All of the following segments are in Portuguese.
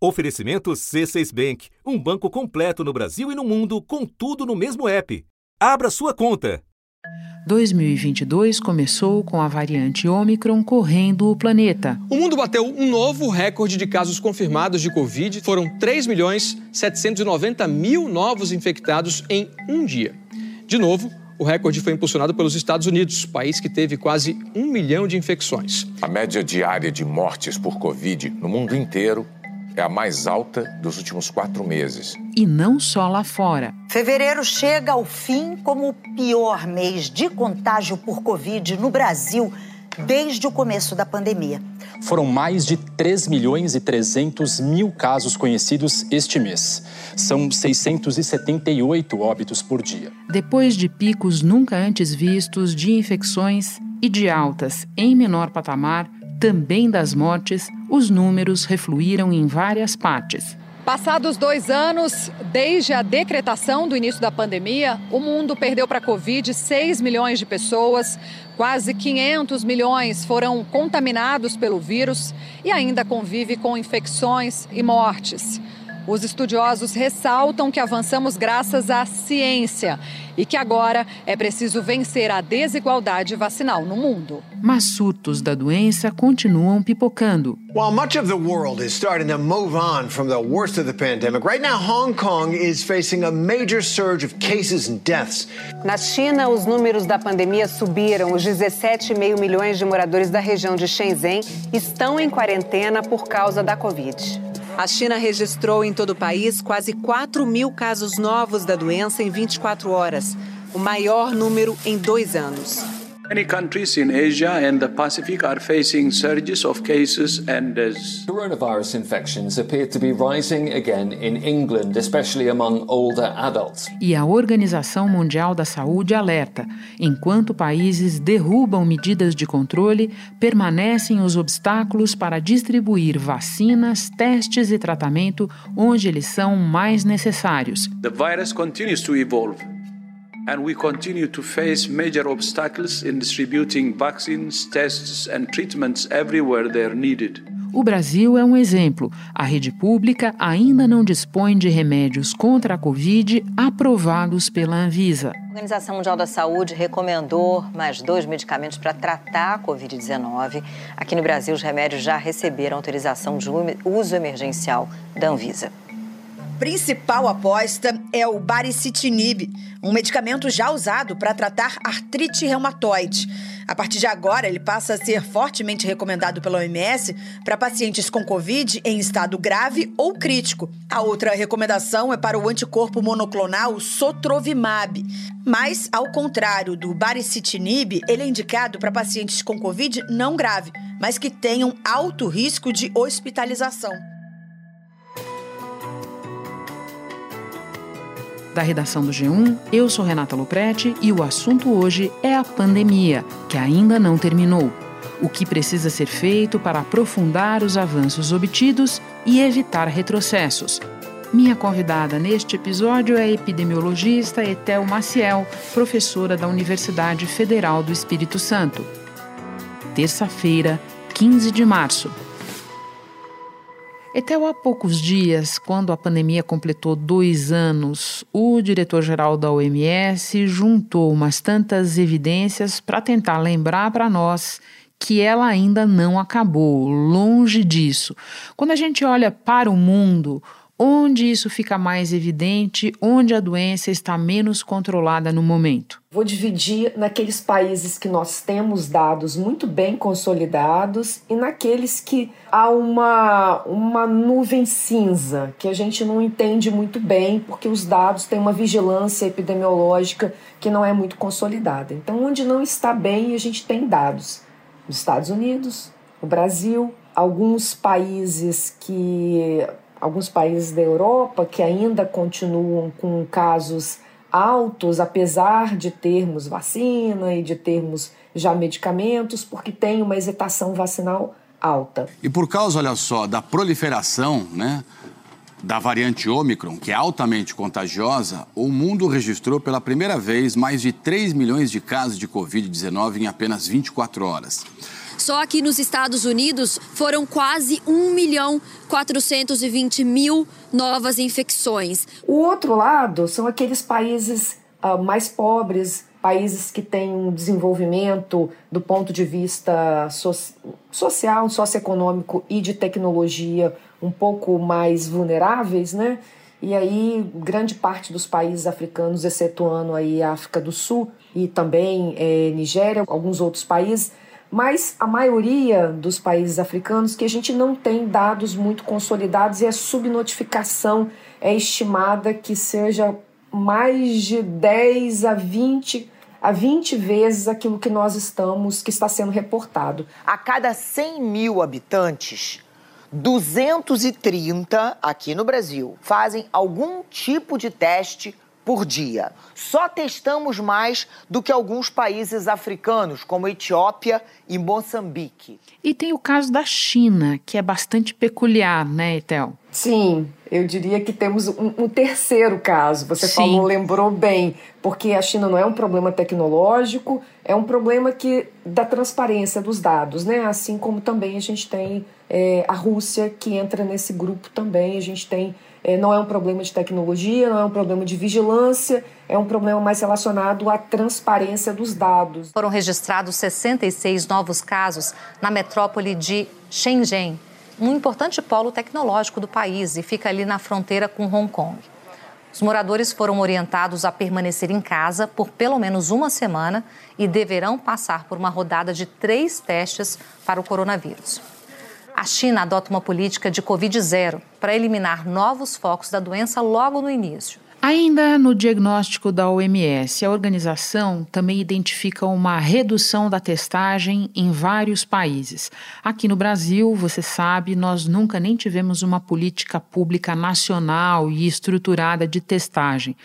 Oferecimento C6 Bank, um banco completo no Brasil e no mundo, com tudo no mesmo app. Abra sua conta. 2022 começou com a variante Omicron correndo o planeta. O mundo bateu um novo recorde de casos confirmados de Covid. Foram 3 milhões 790 mil novos infectados em um dia. De novo, o recorde foi impulsionado pelos Estados Unidos, país que teve quase um milhão de infecções. A média diária de mortes por Covid no mundo inteiro é a mais alta dos últimos quatro meses. E não só lá fora. Fevereiro chega ao fim como o pior mês de contágio por Covid no Brasil desde o começo da pandemia. Foram mais de 3 milhões e 300 mil casos conhecidos este mês. São 678 óbitos por dia. Depois de picos nunca antes vistos de infecções e de altas em menor patamar, também das mortes, os números refluíram em várias partes. Passados dois anos, desde a decretação do início da pandemia, o mundo perdeu para a Covid 6 milhões de pessoas, quase 500 milhões foram contaminados pelo vírus e ainda convive com infecções e mortes. Os estudiosos ressaltam que avançamos graças à ciência e que agora é preciso vencer a desigualdade vacinal no mundo. Mas surtos da doença continuam pipocando. While much of the world is starting to move on from the worst of the pandemic, right now Hong Kong is facing a major surge of cases and deaths. Na China, os números da pandemia subiram. Os 17,5 milhões de moradores da região de Shenzhen estão em quarentena por causa da Covid. A China registrou em todo o país quase 4 mil casos novos da doença em 24 horas, o maior número em dois anos. Many countries in Asia and the Pacific are facing surges of cases and deaths. Coronavirus infections appear to be rising again in England, especially among older adults. E a Organização Mundial da Saúde alerta: enquanto países derrubam medidas de controle, permanecem os obstáculos para distribuir vacinas, testes e tratamento onde eles são mais necessários. The virus continues to evolve. And we continue to face major obstacles in distributing vaccines, tests, and treatments everywhere they are needed. O Brasil é um exemplo. A rede pública ainda não dispõe de remédios contra a Covid aprovados pela Anvisa. A Organização Mundial da Saúde recomendou mais dois medicamentos para tratar a Covid-19. Aqui no Brasil, os remédios já receberam autorização de uso emergencial da Anvisa principal aposta é o baricitinib, um medicamento já usado para tratar artrite reumatoide. A partir de agora, ele passa a ser fortemente recomendado pela OMS para pacientes com Covid em estado grave ou crítico. A outra recomendação é para o anticorpo monoclonal Sotrovimab. Mas, ao contrário do baricitinib, ele é indicado para pacientes com Covid não grave, mas que tenham alto risco de hospitalização. Da redação do G1. Eu sou Renata Luprete e o assunto hoje é a pandemia, que ainda não terminou. O que precisa ser feito para aprofundar os avanços obtidos e evitar retrocessos. Minha convidada neste episódio é a epidemiologista Etel Maciel, professora da Universidade Federal do Espírito Santo. Terça-feira, 15 de março. Até há poucos dias, quando a pandemia completou dois anos, o diretor-geral da OMS juntou umas tantas evidências para tentar lembrar para nós que ela ainda não acabou, longe disso. Quando a gente olha para o mundo, Onde isso fica mais evidente? Onde a doença está menos controlada no momento? Vou dividir naqueles países que nós temos dados muito bem consolidados e naqueles que há uma, uma nuvem cinza, que a gente não entende muito bem, porque os dados têm uma vigilância epidemiológica que não é muito consolidada. Então, onde não está bem, a gente tem dados. Os Estados Unidos, o Brasil, alguns países que alguns países da Europa que ainda continuam com casos altos, apesar de termos vacina e de termos já medicamentos, porque tem uma hesitação vacinal alta. E por causa, olha só, da proliferação, né? Da variante Ômicron, que é altamente contagiosa, o mundo registrou pela primeira vez mais de 3 milhões de casos de Covid-19 em apenas 24 horas. Só aqui nos Estados Unidos foram quase 1 milhão 420 mil novas infecções. O outro lado são aqueles países uh, mais pobres, países que têm um desenvolvimento do ponto de vista so social, socioeconômico e de tecnologia um pouco mais vulneráveis, né? E aí, grande parte dos países africanos, excetuando aí a África do Sul e também é, Nigéria, alguns outros países, mas a maioria dos países africanos que a gente não tem dados muito consolidados e a subnotificação é estimada que seja mais de 10 a 20 a 20 vezes aquilo que nós estamos, que está sendo reportado. A cada 100 mil habitantes, 230 aqui no Brasil fazem algum tipo de teste por dia. Só testamos mais do que alguns países africanos, como Etiópia e Moçambique. E tem o caso da China, que é bastante peculiar, né, Etel? Sim, eu diria que temos um, um terceiro caso. Você Sim. falou, lembrou bem, porque a China não é um problema tecnológico, é um problema que da transparência dos dados, né? Assim como também a gente tem é, a Rússia que entra nesse grupo também. A gente tem não é um problema de tecnologia, não é um problema de vigilância, é um problema mais relacionado à transparência dos dados. Foram registrados 66 novos casos na metrópole de Shenzhen, um importante polo tecnológico do país e fica ali na fronteira com Hong Kong. Os moradores foram orientados a permanecer em casa por pelo menos uma semana e deverão passar por uma rodada de três testes para o coronavírus a China adota uma política de Covid zero para eliminar novos focos da doença logo no início. Ainda no diagnóstico da OMS, a organização também identifica uma redução da testagem em vários países. Aqui no Brasil, você sabe, nós nunca nem tivemos uma política pública nacional e estruturada de testagem.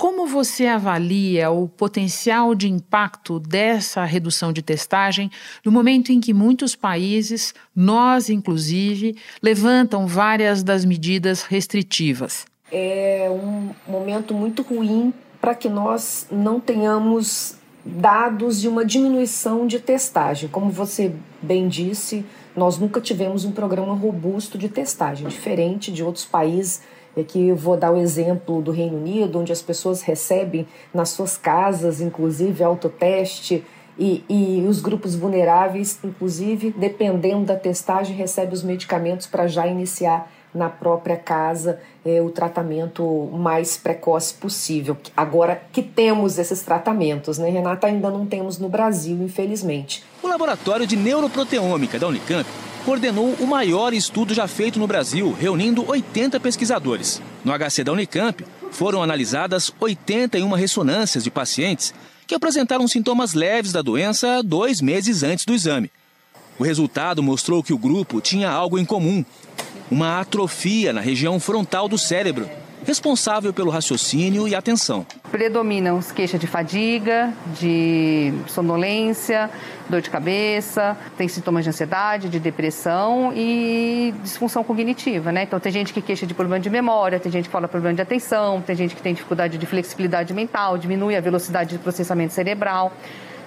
Como você avalia o potencial de impacto dessa redução de testagem no momento em que muitos países, nós inclusive, levantam várias das medidas restritivas? É um momento muito ruim para que nós não tenhamos dados de uma diminuição de testagem. Como você bem disse, nós nunca tivemos um programa robusto de testagem, diferente de outros países e aqui eu vou dar o exemplo do Reino Unido, onde as pessoas recebem nas suas casas, inclusive, autoteste, e, e os grupos vulneráveis, inclusive, dependendo da testagem, recebem os medicamentos para já iniciar na própria casa é, o tratamento mais precoce possível. Agora que temos esses tratamentos, né, Renata? Ainda não temos no Brasil, infelizmente. O Laboratório de Neuroproteômica da Unicamp coordenou o maior estudo já feito no Brasil, reunindo 80 pesquisadores. No HC da Unicamp, foram analisadas 81 ressonâncias de pacientes que apresentaram sintomas leves da doença dois meses antes do exame. O resultado mostrou que o grupo tinha algo em comum: uma atrofia na região frontal do cérebro, responsável pelo raciocínio e atenção. Predominam as queixas de fadiga, de sonolência, dor de cabeça, tem sintomas de ansiedade, de depressão e disfunção cognitiva, né? Então tem gente que queixa de problema de memória, tem gente que fala problema de atenção, tem gente que tem dificuldade de flexibilidade mental, diminui a velocidade de processamento cerebral.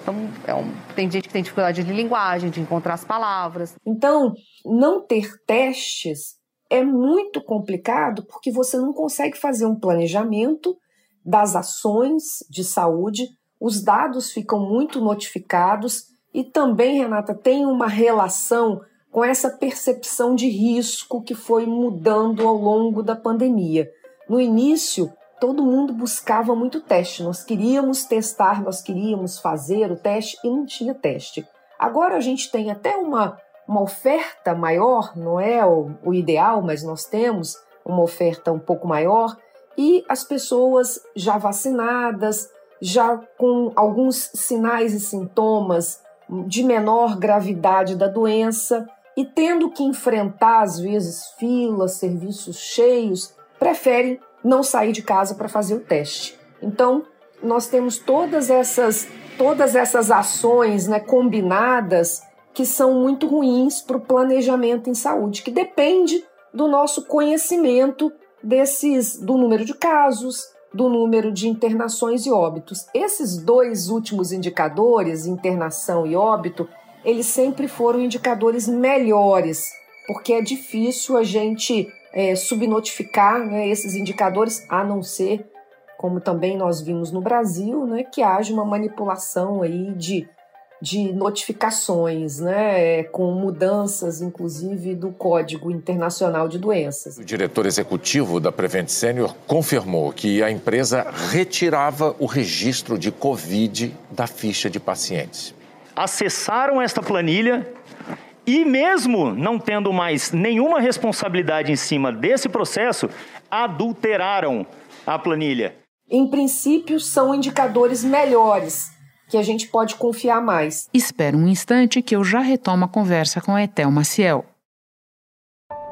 Então, é um, tem gente que tem dificuldade de linguagem, de encontrar as palavras. Então, não ter testes é muito complicado porque você não consegue fazer um planejamento das ações de saúde, os dados ficam muito notificados e também, Renata, tem uma relação com essa percepção de risco que foi mudando ao longo da pandemia. No início, todo mundo buscava muito teste, nós queríamos testar, nós queríamos fazer o teste e não tinha teste. Agora a gente tem até uma uma oferta maior, não é o, o ideal, mas nós temos uma oferta um pouco maior e as pessoas já vacinadas, já com alguns sinais e sintomas de menor gravidade da doença e tendo que enfrentar às vezes filas, serviços cheios, preferem não sair de casa para fazer o teste. Então, nós temos todas essas todas essas ações, né, combinadas que são muito ruins para o planejamento em saúde, que depende do nosso conhecimento desses do número de casos, do número de internações e óbitos. Esses dois últimos indicadores, internação e óbito, eles sempre foram indicadores melhores, porque é difícil a gente é, subnotificar né, esses indicadores, a não ser, como também nós vimos no Brasil, né, que haja uma manipulação aí de de notificações, né, com mudanças, inclusive, do Código Internacional de Doenças. O diretor executivo da Prevent Senior confirmou que a empresa retirava o registro de Covid da ficha de pacientes. Acessaram esta planilha e, mesmo não tendo mais nenhuma responsabilidade em cima desse processo, adulteraram a planilha. Em princípio, são indicadores melhores que a gente pode confiar mais. Espera um instante que eu já retomo a conversa com a Etel Maciel.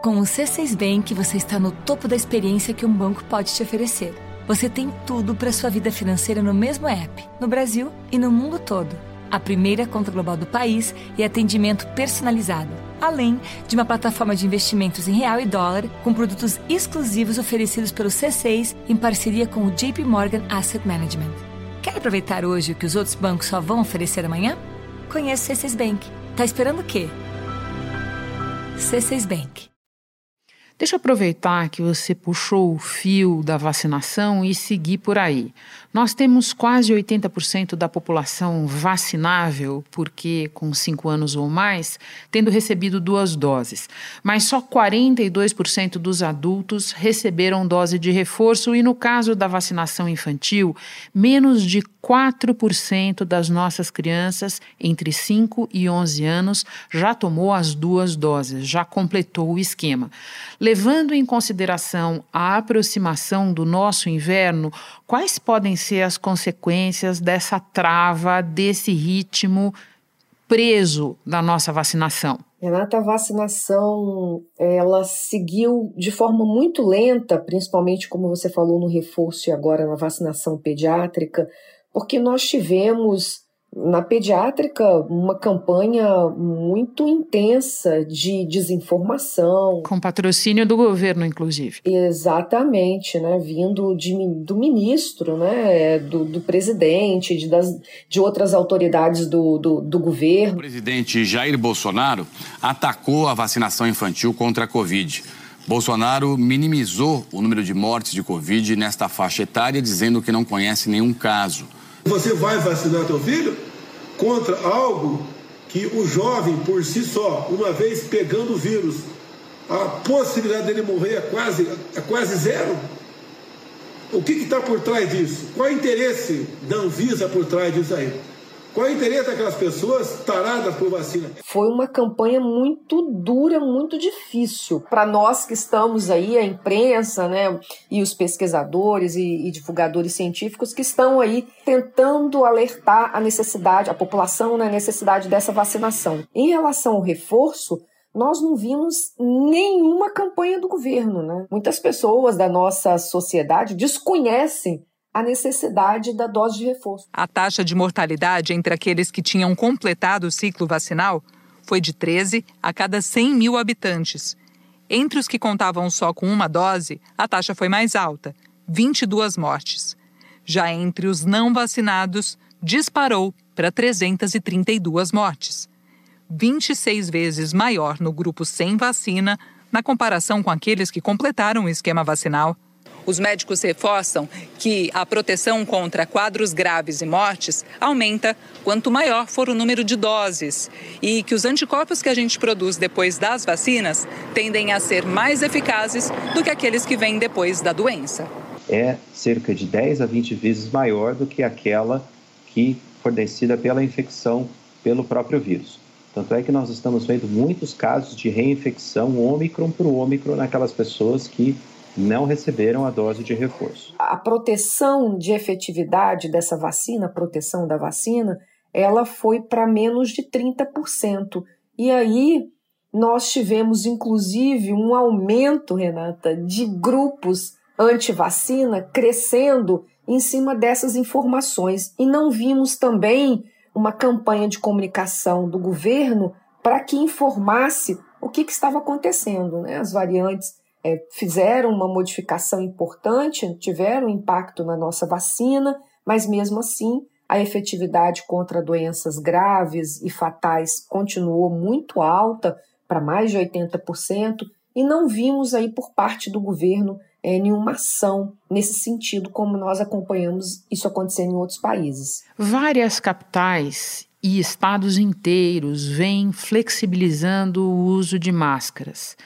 Com o C6 Bank, você está no topo da experiência que um banco pode te oferecer. Você tem tudo para sua vida financeira no mesmo app, no Brasil e no mundo todo. A primeira conta global do país e atendimento personalizado, além de uma plataforma de investimentos em real e dólar com produtos exclusivos oferecidos pelo C6 em parceria com o JP Morgan Asset Management. Quer aproveitar hoje o que os outros bancos só vão oferecer amanhã? Conheça o C6 Bank. Tá esperando o quê? C6 Bank. Deixa eu aproveitar que você puxou o fio da vacinação e seguir por aí. Nós temos quase 80% da população vacinável, porque com 5 anos ou mais, tendo recebido duas doses. Mas só 42% dos adultos receberam dose de reforço e, no caso da vacinação infantil, menos de 4% das nossas crianças entre 5 e 11 anos já tomou as duas doses, já completou o esquema. Levando em consideração a aproximação do nosso inverno, quais podem ser as consequências dessa trava, desse ritmo preso da nossa vacinação? Renata, a vacinação ela seguiu de forma muito lenta, principalmente como você falou no reforço e agora na vacinação pediátrica, porque nós tivemos na pediátrica uma campanha muito intensa de desinformação. Com patrocínio do governo, inclusive. Exatamente, né? Vindo de, do ministro, né? Do, do presidente, de, das, de outras autoridades do, do, do governo. O presidente Jair Bolsonaro atacou a vacinação infantil contra a Covid. Bolsonaro minimizou o número de mortes de Covid nesta faixa etária, dizendo que não conhece nenhum caso. Você vai vacinar teu filho contra algo que o jovem por si só, uma vez pegando o vírus, a possibilidade dele morrer é quase, é quase zero? O que está por trás disso? Qual é o interesse da Anvisa por trás disso aí? Qual é o interesse daquelas pessoas taradas por vacina? Foi uma campanha muito dura, muito difícil. Para nós que estamos aí, a imprensa, né, e os pesquisadores e, e, divulgadores científicos que estão aí tentando alertar a necessidade, a população na né, necessidade dessa vacinação. Em relação ao reforço, nós não vimos nenhuma campanha do governo. Né? Muitas pessoas da nossa sociedade desconhecem a necessidade da dose de reforço. A taxa de mortalidade entre aqueles que tinham completado o ciclo vacinal foi de 13 a cada 100 mil habitantes. Entre os que contavam só com uma dose, a taxa foi mais alta, 22 mortes. Já entre os não vacinados, disparou para 332 mortes. 26 vezes maior no grupo sem vacina, na comparação com aqueles que completaram o esquema vacinal. Os médicos reforçam que a proteção contra quadros graves e mortes aumenta quanto maior for o número de doses e que os anticorpos que a gente produz depois das vacinas tendem a ser mais eficazes do que aqueles que vêm depois da doença. É cerca de 10 a 20 vezes maior do que aquela que fornecida pela infecção pelo próprio vírus. Tanto é que nós estamos vendo muitos casos de reinfecção ômicron por ômicron naquelas pessoas que não receberam a dose de reforço. A proteção de efetividade dessa vacina, a proteção da vacina, ela foi para menos de 30%. E aí nós tivemos inclusive um aumento, Renata, de grupos anti-vacina crescendo em cima dessas informações. E não vimos também uma campanha de comunicação do governo para que informasse o que, que estava acontecendo, né? As variantes é, fizeram uma modificação importante, tiveram impacto na nossa vacina, mas mesmo assim a efetividade contra doenças graves e fatais continuou muito alta, para mais de 80%, e não vimos aí por parte do governo é, nenhuma ação nesse sentido, como nós acompanhamos isso acontecendo em outros países. Várias capitais e estados inteiros vêm flexibilizando o uso de máscaras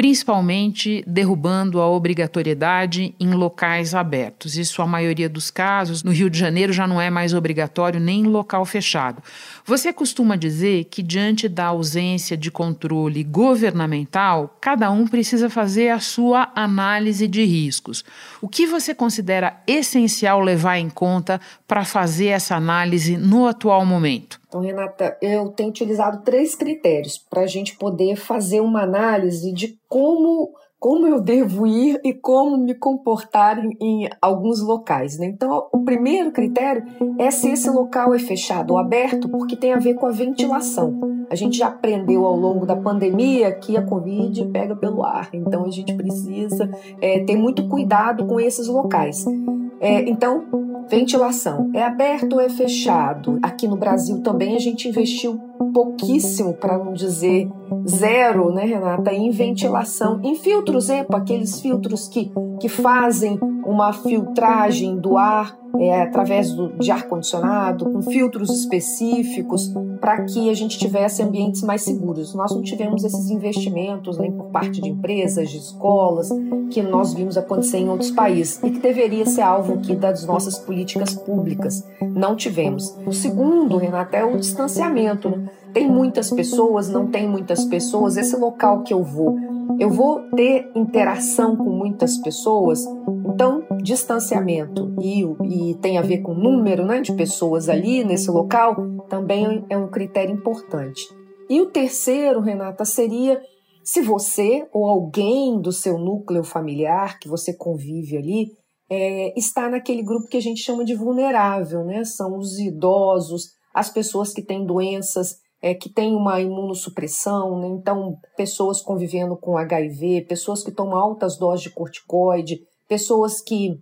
principalmente derrubando a obrigatoriedade em locais abertos. Isso, a maioria dos casos, no Rio de Janeiro já não é mais obrigatório nem em local fechado. Você costuma dizer que, diante da ausência de controle governamental, cada um precisa fazer a sua análise de riscos. O que você considera essencial levar em conta para fazer essa análise no atual momento? Então, Renata, eu tenho utilizado três critérios para a gente poder fazer uma análise de como, como eu devo ir e como me comportar em, em alguns locais. Né? Então, o primeiro critério é se esse local é fechado ou aberto, porque tem a ver com a ventilação. A gente já aprendeu ao longo da pandemia que a Covid pega pelo ar, então a gente precisa é, ter muito cuidado com esses locais. É, então, ventilação é aberto ou é fechado? Aqui no Brasil também a gente investiu pouquíssimo, para não dizer zero, né, Renata, em ventilação, em filtros EPA, aqueles filtros que, que fazem uma filtragem do ar é, através do, de ar-condicionado, com filtros específicos, para que a gente tivesse ambientes mais seguros. Nós não tivemos esses investimentos nem por parte de empresas, de escolas, que nós vimos acontecer em outros países e que deveria ser alvo aqui das nossas políticas públicas. Não tivemos. O segundo, Renata, é o distanciamento. Né? Tem muitas pessoas, não tem muitas pessoas. Esse local que eu vou, eu vou ter interação com muitas pessoas. Distanciamento e, e tem a ver com o número né, de pessoas ali nesse local também é um critério importante. E o terceiro, Renata, seria se você ou alguém do seu núcleo familiar que você convive ali é, está naquele grupo que a gente chama de vulnerável, né? São os idosos, as pessoas que têm doenças é, que têm uma imunossupressão, né? então pessoas convivendo com HIV, pessoas que tomam altas doses de corticoide, pessoas que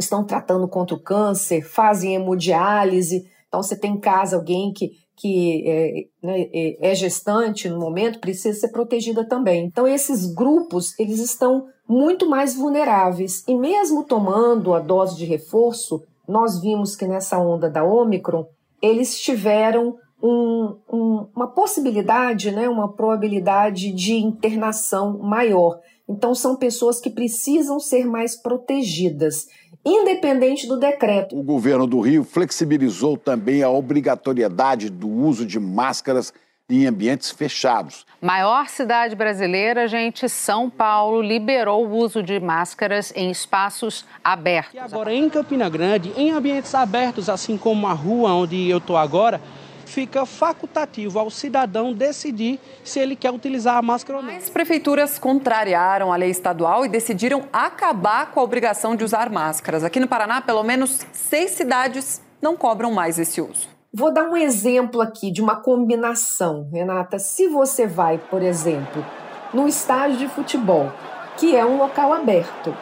estão tratando contra o câncer, fazem hemodiálise. Então, você tem em casa alguém que, que é, né, é, é gestante no momento, precisa ser protegida também. Então, esses grupos, eles estão muito mais vulneráveis. E mesmo tomando a dose de reforço, nós vimos que nessa onda da Omicron, eles tiveram um, um, uma possibilidade, né, uma probabilidade de internação maior. Então, são pessoas que precisam ser mais protegidas, independente do decreto. O governo do Rio flexibilizou também a obrigatoriedade do uso de máscaras em ambientes fechados. Maior cidade brasileira, gente, São Paulo liberou o uso de máscaras em espaços abertos. E agora em Campina Grande, em ambientes abertos, assim como a rua onde eu estou agora, fica facultativo ao cidadão decidir se ele quer utilizar a máscara ou não. As prefeituras contrariaram a lei estadual e decidiram acabar com a obrigação de usar máscaras. Aqui no Paraná, pelo menos seis cidades não cobram mais esse uso. Vou dar um exemplo aqui de uma combinação, Renata. Se você vai, por exemplo, no estádio de futebol, que é um local aberto,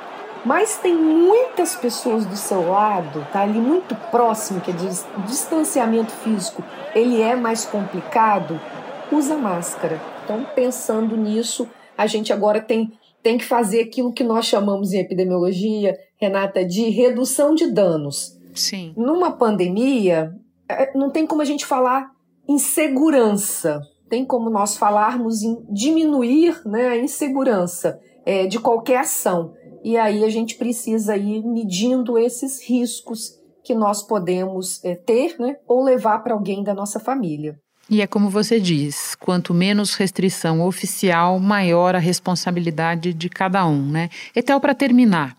mas tem muitas pessoas do seu lado, tá ali muito próximo, que é distanciamento físico, ele é mais complicado, usa máscara. Então, pensando nisso, a gente agora tem, tem que fazer aquilo que nós chamamos em epidemiologia, Renata, de redução de danos. Sim. Numa pandemia, é, não tem como a gente falar em segurança, tem como nós falarmos em diminuir né, a insegurança é, de qualquer ação. E aí a gente precisa ir medindo esses riscos que nós podemos é, ter né, ou levar para alguém da nossa família. E é como você diz, quanto menos restrição oficial, maior a responsabilidade de cada um, né? Etel, para terminar,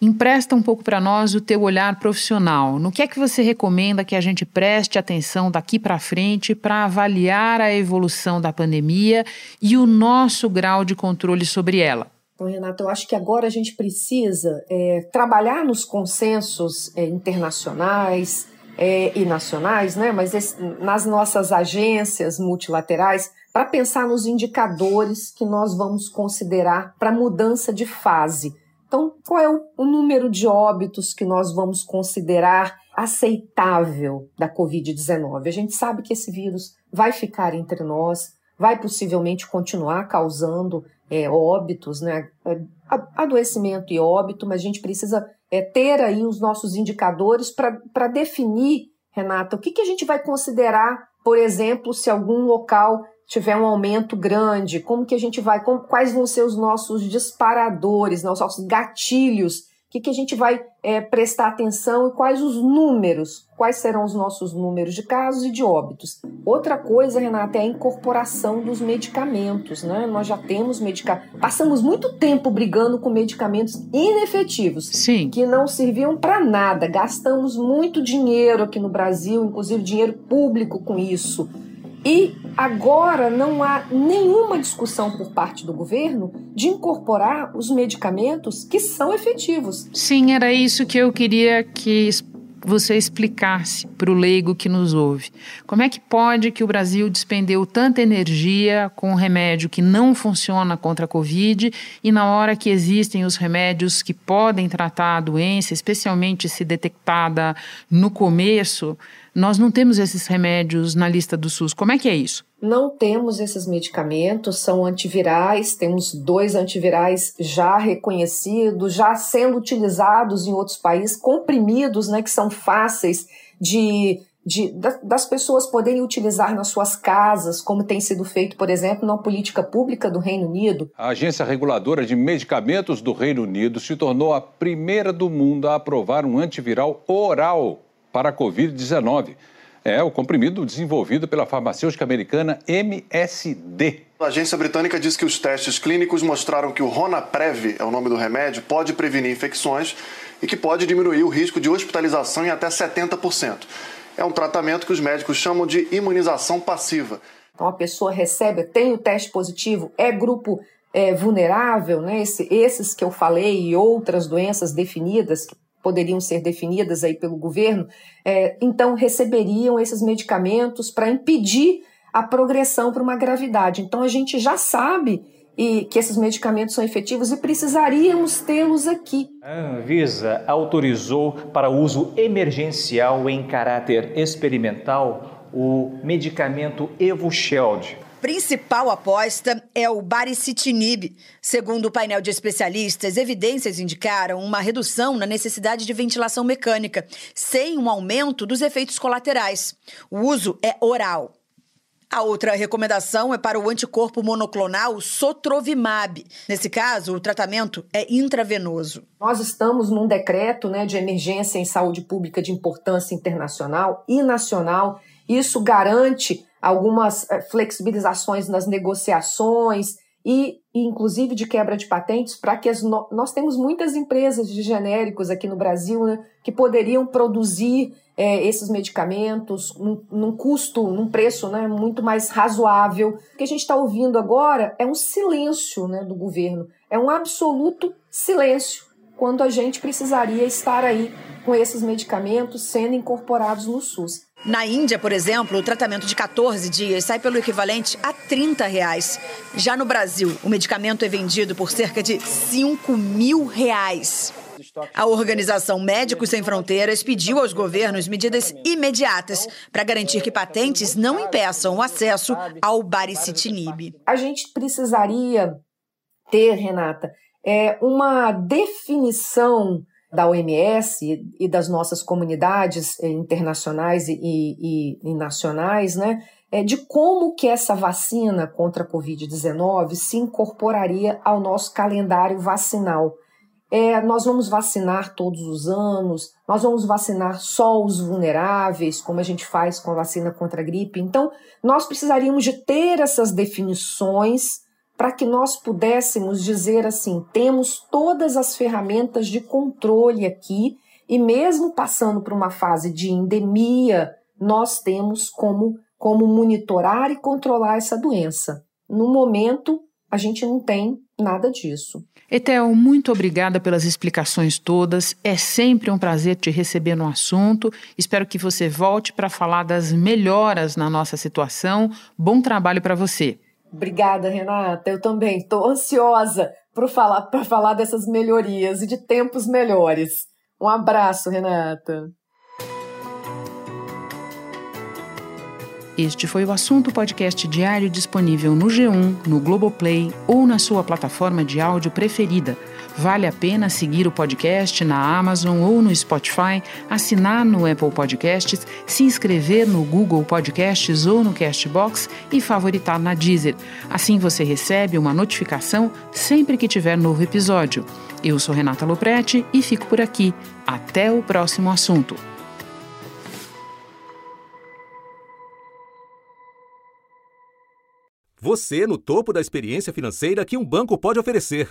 empresta um pouco para nós o teu olhar profissional. No que é que você recomenda que a gente preste atenção daqui para frente para avaliar a evolução da pandemia e o nosso grau de controle sobre ela? Então, Renato, eu acho que agora a gente precisa é, trabalhar nos consensos é, internacionais é, e nacionais, né, mas esse, nas nossas agências multilaterais, para pensar nos indicadores que nós vamos considerar para mudança de fase. Então, qual é o, o número de óbitos que nós vamos considerar aceitável da Covid-19. A gente sabe que esse vírus vai ficar entre nós, vai possivelmente continuar causando é, óbitos, né? adoecimento e óbito, mas a gente precisa é, ter aí os nossos indicadores para definir, Renata, o que, que a gente vai considerar, por exemplo, se algum local tiver um aumento grande, como que a gente vai, como, quais vão ser os nossos disparadores, né, os nossos gatilhos que, que a gente vai é, prestar atenção e quais os números, quais serão os nossos números de casos e de óbitos. Outra coisa, Renata, é a incorporação dos medicamentos. Né? Nós já temos medicamentos. Passamos muito tempo brigando com medicamentos inefetivos, Sim. que não serviam para nada. Gastamos muito dinheiro aqui no Brasil, inclusive dinheiro público com isso. E agora não há nenhuma discussão por parte do governo de incorporar os medicamentos que são efetivos. Sim, era isso que eu queria que você explicasse para o leigo que nos ouve. Como é que pode que o Brasil despendeu tanta energia com um remédio que não funciona contra a Covid e na hora que existem os remédios que podem tratar a doença, especialmente se detectada no começo, nós não temos esses remédios na lista do SUS. Como é que é isso? Não temos esses medicamentos, são antivirais, temos dois antivirais já reconhecidos, já sendo utilizados em outros países, comprimidos, né, que são fáceis de, de, das pessoas poderem utilizar nas suas casas, como tem sido feito, por exemplo, na política pública do Reino Unido. A Agência Reguladora de Medicamentos do Reino Unido se tornou a primeira do mundo a aprovar um antiviral oral para a Covid-19. É o comprimido desenvolvido pela farmacêutica americana MSD. A agência britânica diz que os testes clínicos mostraram que o Ronaprev, é o nome do remédio, pode prevenir infecções e que pode diminuir o risco de hospitalização em até 70%. É um tratamento que os médicos chamam de imunização passiva. Então a pessoa recebe, tem o teste positivo, é grupo é, vulnerável, né? Esse, esses que eu falei e outras doenças definidas que poderiam ser definidas aí pelo governo, é, então receberiam esses medicamentos para impedir a progressão para uma gravidade. Então a gente já sabe e que esses medicamentos são efetivos e precisaríamos tê-los aqui. A Anvisa autorizou para uso emergencial em caráter experimental o medicamento Evusheld principal aposta é o baricitinib. Segundo o painel de especialistas, evidências indicaram uma redução na necessidade de ventilação mecânica, sem um aumento dos efeitos colaterais. O uso é oral. A outra recomendação é para o anticorpo monoclonal Sotrovimab. Nesse caso, o tratamento é intravenoso. Nós estamos num decreto né, de emergência em saúde pública de importância internacional e nacional. Isso garante algumas eh, flexibilizações nas negociações e, inclusive de quebra de patentes, para que as no... nós temos muitas empresas de genéricos aqui no Brasil né, que poderiam produzir é, esses medicamentos num, num, custo, num preço né, muito mais razoável. O que a gente está ouvindo agora é um silêncio né, do governo, é um absoluto silêncio quando a gente precisaria estar aí com esses medicamentos sendo incorporados no SUS. Na Índia, por exemplo, o tratamento de 14 dias sai pelo equivalente a 30 reais. Já no Brasil, o medicamento é vendido por cerca de 5 mil reais. A organização Médicos Sem Fronteiras pediu aos governos medidas imediatas para garantir que patentes não impeçam o acesso ao baricitinib. A gente precisaria ter, Renata, é, uma definição da OMS e das nossas comunidades eh, internacionais e, e, e nacionais, né, é de como que essa vacina contra a Covid-19 se incorporaria ao nosso calendário vacinal. É, nós vamos vacinar todos os anos, nós vamos vacinar só os vulneráveis, como a gente faz com a vacina contra a gripe. Então, nós precisaríamos de ter essas definições para que nós pudéssemos dizer assim: temos todas as ferramentas de controle aqui, e mesmo passando por uma fase de endemia, nós temos como, como monitorar e controlar essa doença. No momento, a gente não tem nada disso. Etel, muito obrigada pelas explicações todas. É sempre um prazer te receber no assunto. Espero que você volte para falar das melhoras na nossa situação. Bom trabalho para você. Obrigada, Renata. Eu também estou ansiosa para falar, pra falar dessas melhorias e de tempos melhores. Um abraço, Renata. Este foi o assunto podcast diário disponível no G1, no Globoplay ou na sua plataforma de áudio preferida. Vale a pena seguir o podcast na Amazon ou no Spotify, assinar no Apple Podcasts, se inscrever no Google Podcasts ou no Castbox e favoritar na Deezer. Assim você recebe uma notificação sempre que tiver novo episódio. Eu sou Renata Loprete e fico por aqui. Até o próximo assunto. Você no topo da experiência financeira que um banco pode oferecer.